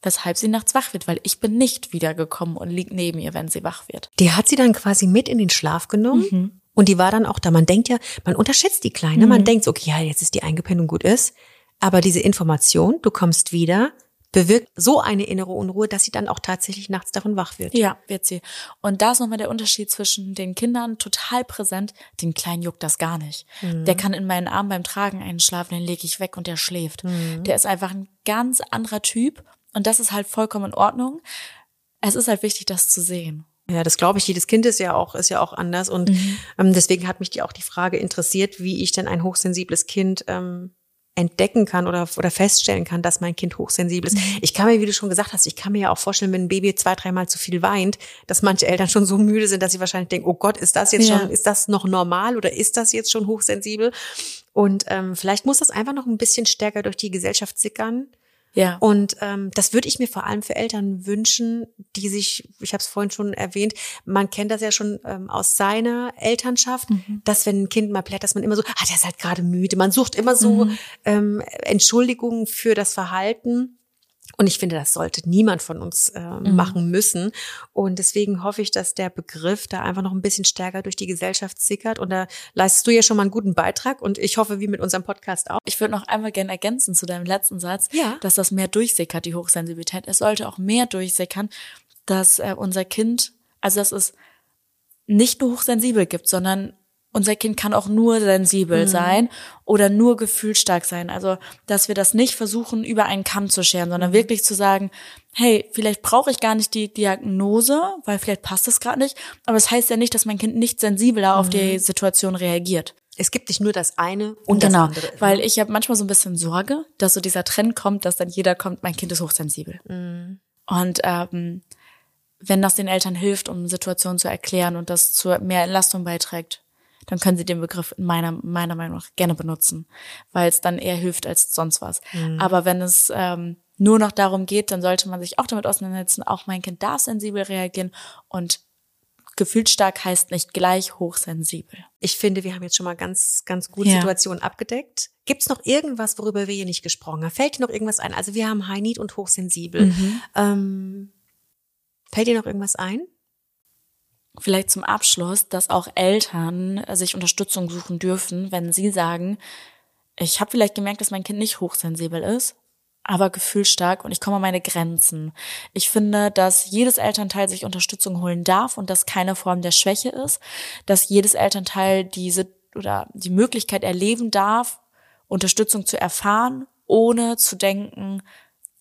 weshalb sie nachts wach wird, weil ich bin nicht wiedergekommen und liegt neben ihr, wenn sie wach wird. Die hat sie dann quasi mit in den Schlaf genommen. Mhm. Und die war dann auch da. Man denkt ja, man unterschätzt die Kleine. Mhm. Man denkt, okay, ja, jetzt ist die eingepennt und gut ist. Aber diese Information, du kommst wieder, bewirkt so eine innere Unruhe, dass sie dann auch tatsächlich nachts davon wach wird. Ja, wird sie. Und da ist nochmal der Unterschied zwischen den Kindern total präsent. Den Kleinen juckt das gar nicht. Mhm. Der kann in meinen Armen beim Tragen einschlafen, den lege ich weg und der schläft. Mhm. Der ist einfach ein ganz anderer Typ und das ist halt vollkommen in Ordnung. Es ist halt wichtig, das zu sehen. Ja, das glaube ich. Jedes Kind ist ja auch ist ja auch anders und mhm. ähm, deswegen hat mich die auch die Frage interessiert, wie ich denn ein hochsensibles Kind ähm, entdecken kann oder, oder feststellen kann, dass mein Kind hochsensibel ist. Mhm. Ich kann mir, wie du schon gesagt hast, ich kann mir ja auch vorstellen, wenn ein Baby zwei, dreimal zu viel weint, dass manche Eltern schon so müde sind, dass sie wahrscheinlich denken, oh Gott, ist das jetzt ja. schon, ist das noch normal oder ist das jetzt schon hochsensibel? Und ähm, vielleicht muss das einfach noch ein bisschen stärker durch die Gesellschaft sickern, ja. Und ähm, das würde ich mir vor allem für Eltern wünschen, die sich, ich habe es vorhin schon erwähnt, man kennt das ja schon ähm, aus seiner Elternschaft, mhm. dass wenn ein Kind mal plärt, dass man immer so, ah, der ist halt gerade müde. Man sucht immer so mhm. ähm, Entschuldigungen für das Verhalten. Und ich finde, das sollte niemand von uns äh, mhm. machen müssen. Und deswegen hoffe ich, dass der Begriff da einfach noch ein bisschen stärker durch die Gesellschaft sickert. Und da leistest du ja schon mal einen guten Beitrag. Und ich hoffe, wie mit unserem Podcast auch. Ich würde noch einmal gerne ergänzen zu deinem letzten Satz, ja. dass das mehr durchsickert, die Hochsensibilität. Es sollte auch mehr durchsickern, dass äh, unser Kind, also dass es nicht nur hochsensibel gibt, sondern unser Kind kann auch nur sensibel mhm. sein oder nur gefühlstark sein. Also, dass wir das nicht versuchen, über einen Kamm zu scheren, sondern mhm. wirklich zu sagen, hey, vielleicht brauche ich gar nicht die Diagnose, weil vielleicht passt das gerade nicht. Aber es das heißt ja nicht, dass mein Kind nicht sensibler mhm. auf die mhm. Situation reagiert. Es gibt nicht nur das eine und genau, das andere. Weil ich habe manchmal so ein bisschen Sorge, dass so dieser Trend kommt, dass dann jeder kommt, mein Kind ist hochsensibel. Mhm. Und ähm, wenn das den Eltern hilft, um Situationen zu erklären und das zu mehr Entlastung beiträgt, dann können Sie den Begriff in meiner, meiner Meinung nach gerne benutzen, weil es dann eher hilft als sonst was. Mhm. Aber wenn es ähm, nur noch darum geht, dann sollte man sich auch damit auseinandersetzen, auch mein Kind darf sensibel reagieren und gefühlsstark heißt nicht gleich hochsensibel. Ich finde, wir haben jetzt schon mal ganz, ganz gute ja. Situationen abgedeckt. Gibt es noch irgendwas, worüber wir hier nicht gesprochen haben? Fällt dir noch irgendwas ein? Also wir haben High Need und hochsensibel. Mhm. Ähm, fällt dir noch irgendwas ein? Vielleicht zum Abschluss, dass auch Eltern sich Unterstützung suchen dürfen, wenn sie sagen, ich habe vielleicht gemerkt, dass mein Kind nicht hochsensibel ist, aber gefühlstark und ich komme an meine Grenzen. Ich finde, dass jedes Elternteil sich Unterstützung holen darf und das keine Form der Schwäche ist, dass jedes Elternteil diese oder die Möglichkeit erleben darf, Unterstützung zu erfahren, ohne zu denken,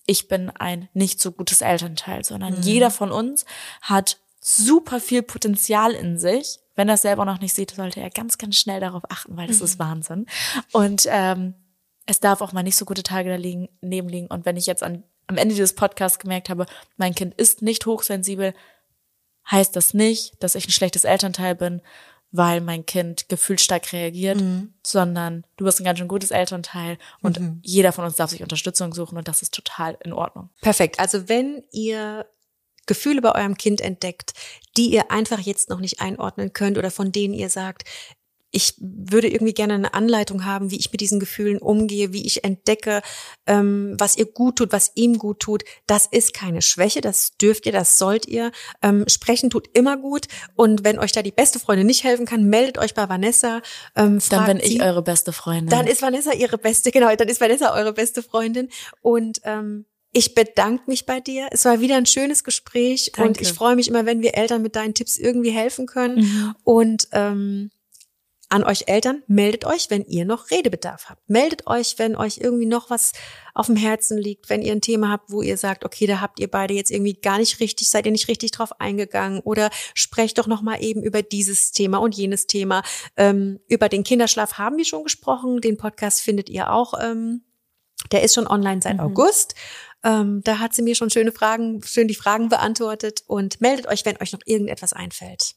ich bin ein nicht so gutes Elternteil, sondern mhm. jeder von uns hat super viel Potenzial in sich. Wenn er es selber noch nicht sieht, sollte er ganz, ganz schnell darauf achten, weil das mhm. ist Wahnsinn. Und ähm, es darf auch mal nicht so gute Tage daneben liegen. Und wenn ich jetzt an, am Ende dieses Podcasts gemerkt habe, mein Kind ist nicht hochsensibel, heißt das nicht, dass ich ein schlechtes Elternteil bin, weil mein Kind gefühlsstark reagiert, mhm. sondern du bist ein ganz schön gutes Elternteil und mhm. jeder von uns darf sich Unterstützung suchen und das ist total in Ordnung. Perfekt. Also wenn ihr Gefühle bei eurem Kind entdeckt, die ihr einfach jetzt noch nicht einordnen könnt oder von denen ihr sagt, ich würde irgendwie gerne eine Anleitung haben, wie ich mit diesen Gefühlen umgehe, wie ich entdecke, ähm, was ihr gut tut, was ihm gut tut. Das ist keine Schwäche, das dürft ihr, das sollt ihr. Ähm, sprechen tut immer gut. Und wenn euch da die beste Freundin nicht helfen kann, meldet euch bei Vanessa. Ähm, dann bin ich eure beste Freundin. Dann ist Vanessa ihre beste, [laughs] genau, dann ist Vanessa eure beste Freundin. Und ähm, ich bedanke mich bei dir. Es war wieder ein schönes Gespräch Danke. und ich freue mich immer, wenn wir Eltern mit deinen Tipps irgendwie helfen können. Mhm. Und ähm, an euch Eltern, meldet euch, wenn ihr noch Redebedarf habt. Meldet euch, wenn euch irgendwie noch was auf dem Herzen liegt, wenn ihr ein Thema habt, wo ihr sagt, okay, da habt ihr beide jetzt irgendwie gar nicht richtig, seid ihr nicht richtig drauf eingegangen oder sprecht doch noch mal eben über dieses Thema und jenes Thema. Ähm, über den Kinderschlaf haben wir schon gesprochen. Den Podcast findet ihr auch. Ähm, der ist schon online seit mhm. August. Ähm, da hat sie mir schon schöne Fragen, schön die Fragen beantwortet und meldet euch, wenn euch noch irgendetwas einfällt.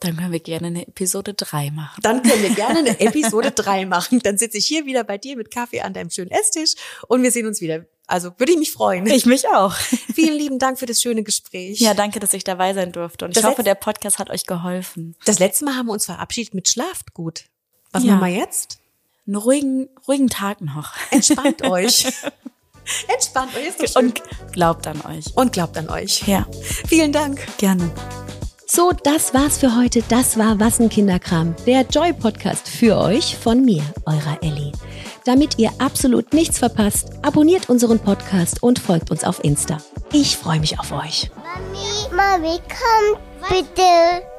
Dann können wir gerne eine Episode drei machen. Dann können wir gerne eine [laughs] Episode drei machen. Dann sitze ich hier wieder bei dir mit Kaffee an deinem schönen Esstisch und wir sehen uns wieder. Also würde ich mich freuen. Ich mich auch. [laughs] Vielen lieben Dank für das schöne Gespräch. Ja, danke, dass ich dabei sein durfte. Und ich das hoffe, der Podcast hat euch geholfen. Das letzte Mal haben wir uns verabschiedet mit Schlaft gut. Was ja. machen wir jetzt? Einen ruhigen, ruhigen Tag noch. Entspannt euch. [laughs] [laughs] Entspannt euch. Ist schön. Und glaubt an euch. Und glaubt an euch. Ja. Vielen Dank. Gerne. So, das war's für heute. Das war Wassen Kinderkram, der Joy-Podcast für euch von mir, eurer Ellie. Damit ihr absolut nichts verpasst, abonniert unseren Podcast und folgt uns auf Insta. Ich freue mich auf euch. Mami, Mami, komm bitte.